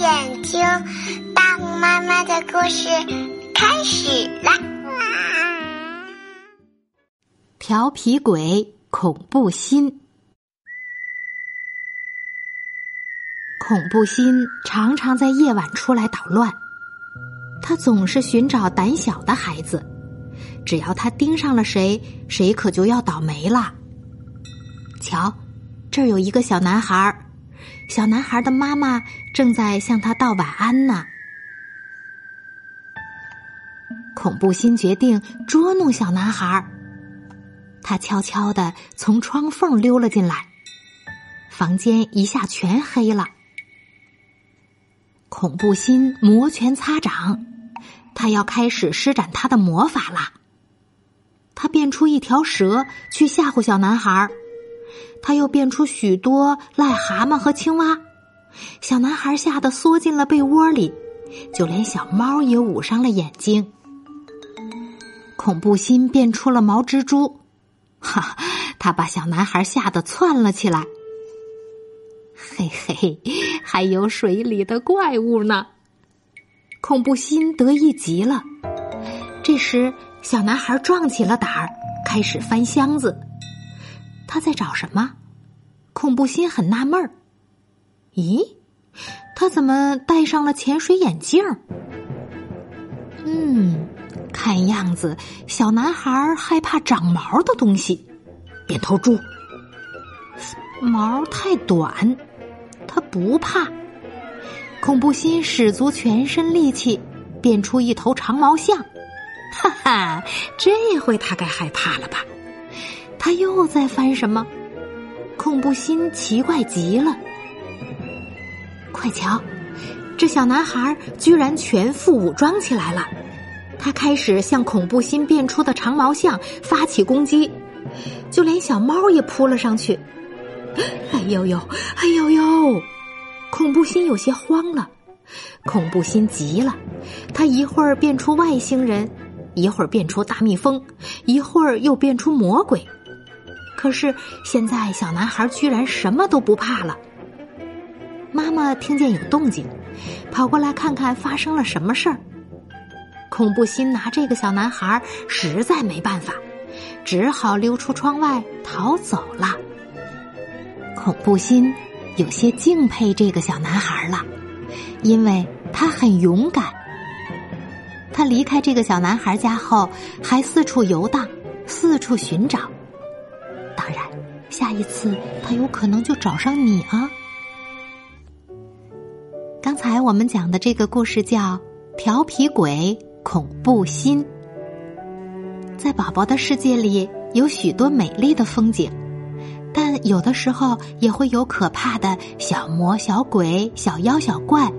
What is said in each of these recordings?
眼睛，大红妈妈的故事开始啦！调皮鬼，恐怖心。恐怖心常常在夜晚出来捣乱，他总是寻找胆小的孩子，只要他盯上了谁，谁可就要倒霉了。瞧，这儿有一个小男孩。小男孩的妈妈正在向他道晚安呢。恐怖心决定捉弄小男孩，他悄悄的从窗缝溜了进来，房间一下全黑了。恐怖心摩拳擦掌，他要开始施展他的魔法了。他变出一条蛇去吓唬小男孩。他又变出许多癞蛤蟆和青蛙，小男孩吓得缩进了被窝里，就连小猫也捂上了眼睛。恐怖心变出了毛蜘蛛，哈，他把小男孩吓得窜了起来。嘿嘿，还有水里的怪物呢！恐怖心得意极了。这时，小男孩壮起了胆儿，开始翻箱子。他在找什么？恐怖心很纳闷儿。咦，他怎么戴上了潜水眼镜？嗯，看样子小男孩害怕长毛的东西。扁头猪，毛太短，他不怕。恐怖心使足全身力气，变出一头长毛象。哈哈，这回他该害怕了吧？他又在翻什么？恐怖心奇怪极了！快瞧，这小男孩居然全副武装起来了！他开始向恐怖心变出的长毛象发起攻击，就连小猫也扑了上去。哎呦呦，哎呦呦！恐怖心有些慌了，恐怖心急了，他一会儿变出外星人，一会儿变出大蜜蜂，一会儿又变出魔鬼。可是现在，小男孩居然什么都不怕了。妈妈听见有动静，跑过来看看发生了什么事儿。恐怖心拿这个小男孩实在没办法，只好溜出窗外逃走了。恐怖心有些敬佩这个小男孩了，因为他很勇敢。他离开这个小男孩家后，还四处游荡，四处寻找。下一次他有可能就找上你啊！刚才我们讲的这个故事叫《调皮鬼恐怖心》。在宝宝的世界里，有许多美丽的风景，但有的时候也会有可怕的小魔、小鬼、小妖、小怪。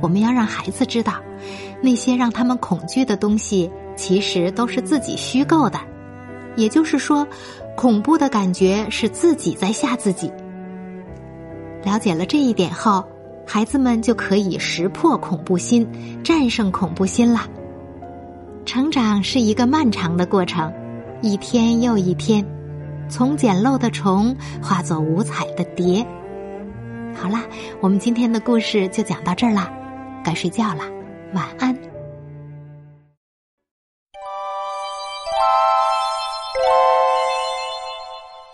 我们要让孩子知道，那些让他们恐惧的东西，其实都是自己虚构的。也就是说。恐怖的感觉是自己在吓自己。了解了这一点后，孩子们就可以识破恐怖心，战胜恐怖心了。成长是一个漫长的过程，一天又一天，从简陋的虫化作五彩的蝶。好啦，我们今天的故事就讲到这儿啦，该睡觉啦，晚安。